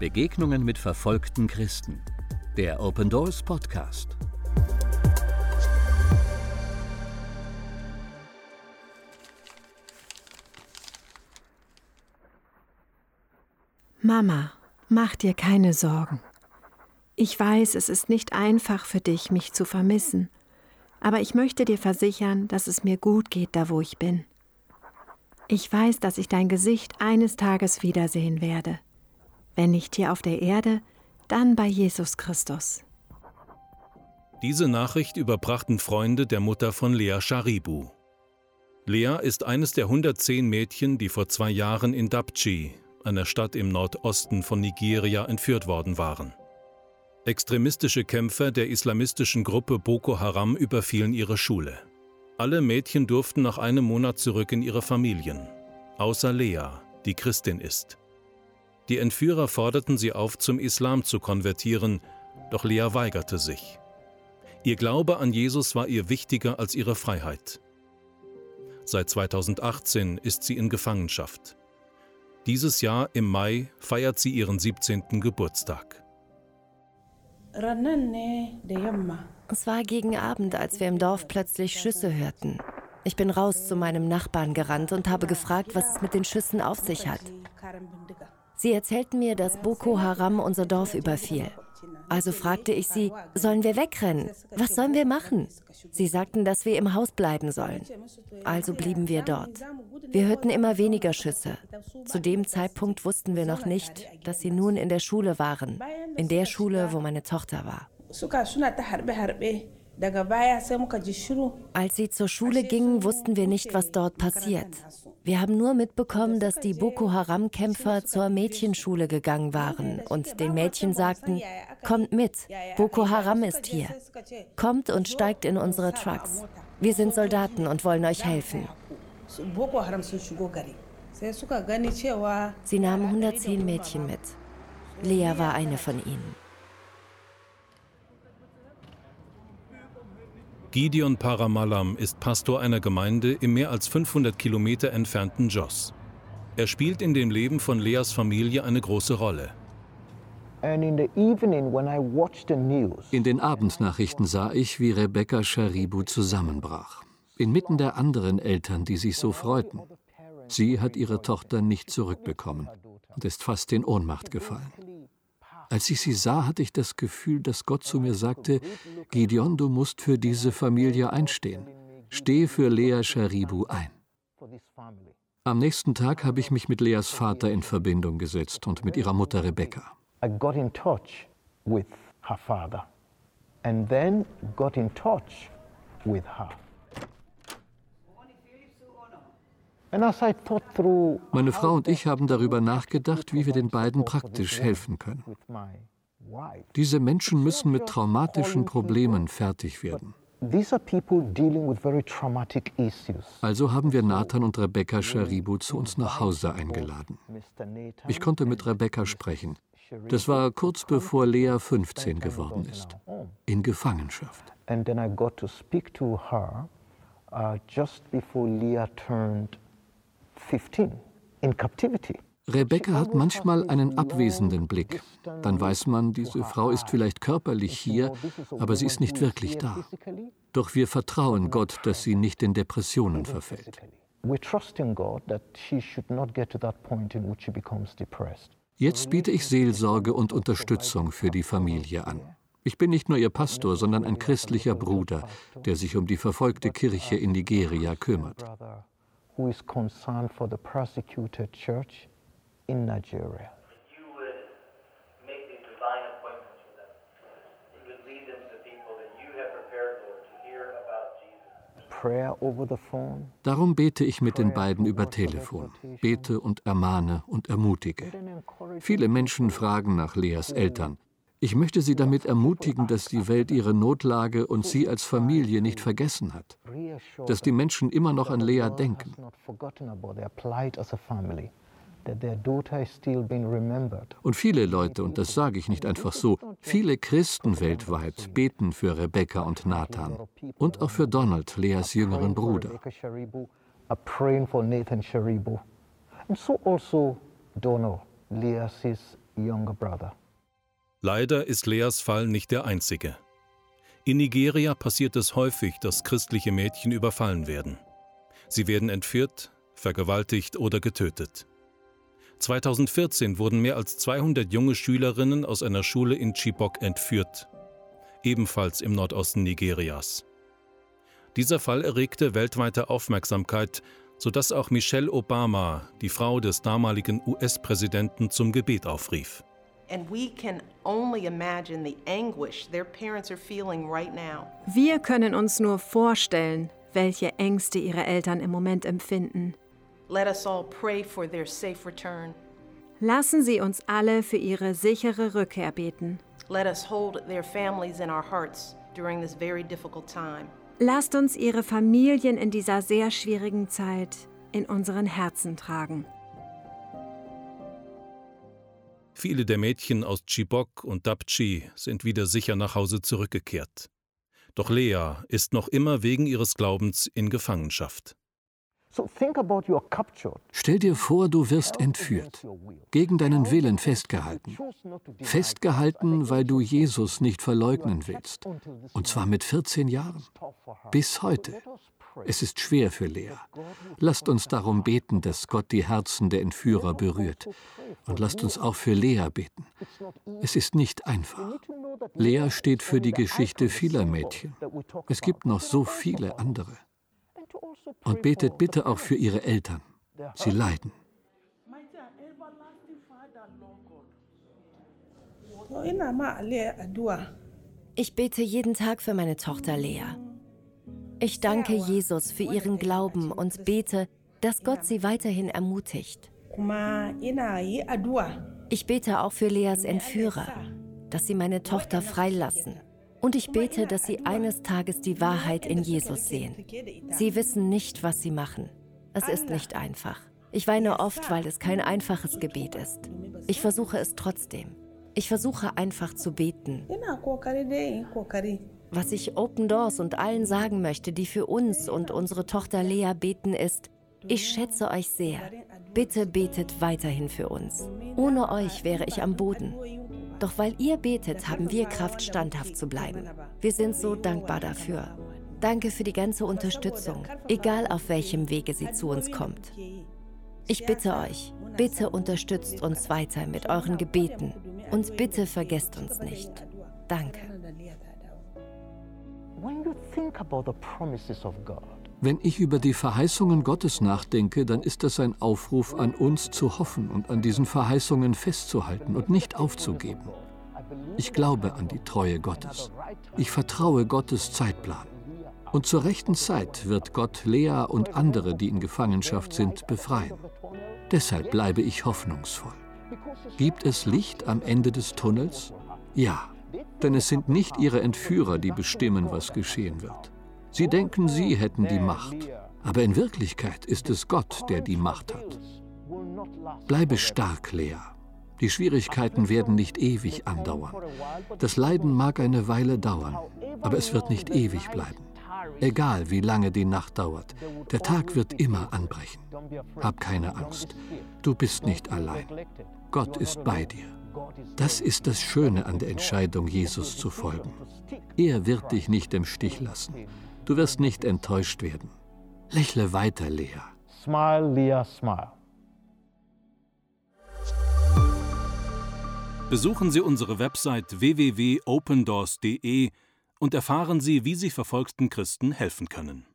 Begegnungen mit verfolgten Christen. Der Open Doors Podcast. Mama, mach dir keine Sorgen. Ich weiß, es ist nicht einfach für dich, mich zu vermissen, aber ich möchte dir versichern, dass es mir gut geht, da wo ich bin. Ich weiß, dass ich dein Gesicht eines Tages wiedersehen werde. Wenn nicht hier auf der Erde, dann bei Jesus Christus. Diese Nachricht überbrachten Freunde der Mutter von Lea Sharibu. Lea ist eines der 110 Mädchen, die vor zwei Jahren in Dapchi, einer Stadt im Nordosten von Nigeria, entführt worden waren. Extremistische Kämpfer der islamistischen Gruppe Boko Haram überfielen ihre Schule. Alle Mädchen durften nach einem Monat zurück in ihre Familien, außer Lea, die Christin ist. Die Entführer forderten sie auf, zum Islam zu konvertieren, doch Lea weigerte sich. Ihr Glaube an Jesus war ihr wichtiger als ihre Freiheit. Seit 2018 ist sie in Gefangenschaft. Dieses Jahr im Mai feiert sie ihren 17. Geburtstag. Es war gegen Abend, als wir im Dorf plötzlich Schüsse hörten. Ich bin raus zu meinem Nachbarn gerannt und habe gefragt, was es mit den Schüssen auf sich hat. Sie erzählten mir, dass Boko Haram unser Dorf überfiel. Also fragte ich sie, sollen wir wegrennen? Was sollen wir machen? Sie sagten, dass wir im Haus bleiben sollen. Also blieben wir dort. Wir hörten immer weniger Schüsse. Zu dem Zeitpunkt wussten wir noch nicht, dass sie nun in der Schule waren, in der Schule, wo meine Tochter war. Als sie zur Schule gingen, wussten wir nicht, was dort passiert. Wir haben nur mitbekommen, dass die Boko Haram-Kämpfer zur Mädchenschule gegangen waren und den Mädchen sagten, kommt mit, Boko Haram ist hier. Kommt und steigt in unsere Trucks. Wir sind Soldaten und wollen euch helfen. Sie nahmen 110 Mädchen mit. Lea war eine von ihnen. Gideon Paramalam ist Pastor einer Gemeinde im mehr als 500 Kilometer entfernten Jos. Er spielt in dem Leben von Leas Familie eine große Rolle. In den Abendnachrichten sah ich, wie Rebecca Sharibu zusammenbrach. Inmitten der anderen Eltern, die sich so freuten. Sie hat ihre Tochter nicht zurückbekommen und ist fast in Ohnmacht gefallen. Als ich sie sah, hatte ich das Gefühl, dass Gott zu mir sagte, Gideon, du musst für diese Familie einstehen. Steh für Lea Sharibu ein. Am nächsten Tag habe ich mich mit Leas Vater in Verbindung gesetzt und mit ihrer Mutter Rebecca. I got in touch with her father and then got in touch with her. Meine Frau und ich haben darüber nachgedacht, wie wir den beiden praktisch helfen können. Diese Menschen müssen mit traumatischen Problemen fertig werden. Also haben wir Nathan und Rebecca Sharibu zu uns nach Hause eingeladen. Ich konnte mit Rebecca sprechen. Das war kurz bevor Lea 15 geworden ist, in Gefangenschaft. And then I got to speak to her uh, just before Leah turned 15 in captivity. Rebecca hat manchmal einen abwesenden Blick. Dann weiß man, diese Frau ist vielleicht körperlich hier, aber sie ist nicht wirklich da. Doch wir vertrauen Gott, dass sie nicht in Depressionen verfällt. Jetzt biete ich Seelsorge und Unterstützung für die Familie an. Ich bin nicht nur ihr Pastor, sondern ein christlicher Bruder, der sich um die verfolgte Kirche in Nigeria kümmert who is concerned for the persecuted church in Nigeria. Darum bete ich mit den beiden über Telefon, bete und ermahne und ermutige. Viele Menschen fragen nach Leas Eltern. Ich möchte Sie damit ermutigen, dass die Welt ihre Notlage und Sie als Familie nicht vergessen hat, dass die Menschen immer noch an Lea denken. Und viele Leute, und das sage ich nicht einfach so, viele Christen weltweit beten für Rebecca und Nathan und auch für Donald, Leas jüngeren Bruder. And so also Donald, Lea's Leider ist Leas Fall nicht der einzige. In Nigeria passiert es häufig, dass christliche Mädchen überfallen werden. Sie werden entführt, vergewaltigt oder getötet. 2014 wurden mehr als 200 junge Schülerinnen aus einer Schule in Chibok entführt, ebenfalls im Nordosten Nigerias. Dieser Fall erregte weltweite Aufmerksamkeit, sodass auch Michelle Obama, die Frau des damaligen US-Präsidenten, zum Gebet aufrief. Wir können uns nur vorstellen, welche Ängste ihre Eltern im Moment empfinden. Lassen Sie uns alle für ihre sichere Rückkehr beten. Let us hold their families in our hearts during this very difficult time. Lasst uns ihre Familien in dieser sehr schwierigen Zeit in unseren Herzen tragen. Viele der Mädchen aus Chibok und Dapchi sind wieder sicher nach Hause zurückgekehrt. Doch Lea ist noch immer wegen ihres Glaubens in Gefangenschaft. Stell dir vor, du wirst entführt, gegen deinen Willen festgehalten. Festgehalten, weil du Jesus nicht verleugnen willst. Und zwar mit 14 Jahren. Bis heute. Es ist schwer für Lea. Lasst uns darum beten, dass Gott die Herzen der Entführer berührt. Und lasst uns auch für Lea beten. Es ist nicht einfach. Lea steht für die Geschichte vieler Mädchen. Es gibt noch so viele andere. Und betet bitte auch für ihre Eltern. Sie leiden. Ich bete jeden Tag für meine Tochter Lea. Ich danke Jesus für ihren Glauben und bete, dass Gott sie weiterhin ermutigt. Ich bete auch für Leas Entführer, dass sie meine Tochter freilassen und ich bete, dass sie eines Tages die Wahrheit in Jesus sehen. Sie wissen nicht, was sie machen. Es ist nicht einfach. Ich weine oft, weil es kein einfaches Gebet ist. Ich versuche es trotzdem. Ich versuche einfach zu beten. Was ich Open Doors und allen sagen möchte, die für uns und unsere Tochter Lea beten, ist, ich schätze euch sehr. Bitte betet weiterhin für uns. Ohne euch wäre ich am Boden. Doch weil ihr betet, haben wir Kraft, standhaft zu bleiben. Wir sind so dankbar dafür. Danke für die ganze Unterstützung, egal auf welchem Wege sie zu uns kommt. Ich bitte euch, bitte unterstützt uns weiter mit euren Gebeten und bitte vergesst uns nicht. Danke. Wenn ich über die Verheißungen Gottes nachdenke, dann ist das ein Aufruf an uns zu hoffen und an diesen Verheißungen festzuhalten und nicht aufzugeben. Ich glaube an die Treue Gottes. Ich vertraue Gottes Zeitplan. Und zur rechten Zeit wird Gott Lea und andere, die in Gefangenschaft sind, befreien. Deshalb bleibe ich hoffnungsvoll. Gibt es Licht am Ende des Tunnels? Ja, denn es sind nicht ihre Entführer, die bestimmen, was geschehen wird. Sie denken, sie hätten die Macht, aber in Wirklichkeit ist es Gott, der die Macht hat. Bleibe stark, Lea. Die Schwierigkeiten werden nicht ewig andauern. Das Leiden mag eine Weile dauern, aber es wird nicht ewig bleiben. Egal wie lange die Nacht dauert, der Tag wird immer anbrechen. Hab keine Angst. Du bist nicht allein. Gott ist bei dir. Das ist das Schöne an der Entscheidung, Jesus zu folgen. Er wird dich nicht im Stich lassen. Du wirst nicht enttäuscht werden. Lächle weiter, Lea. Smile, Lea, smile. Besuchen Sie unsere Website www.opendoors.de und erfahren Sie, wie Sie verfolgten Christen helfen können.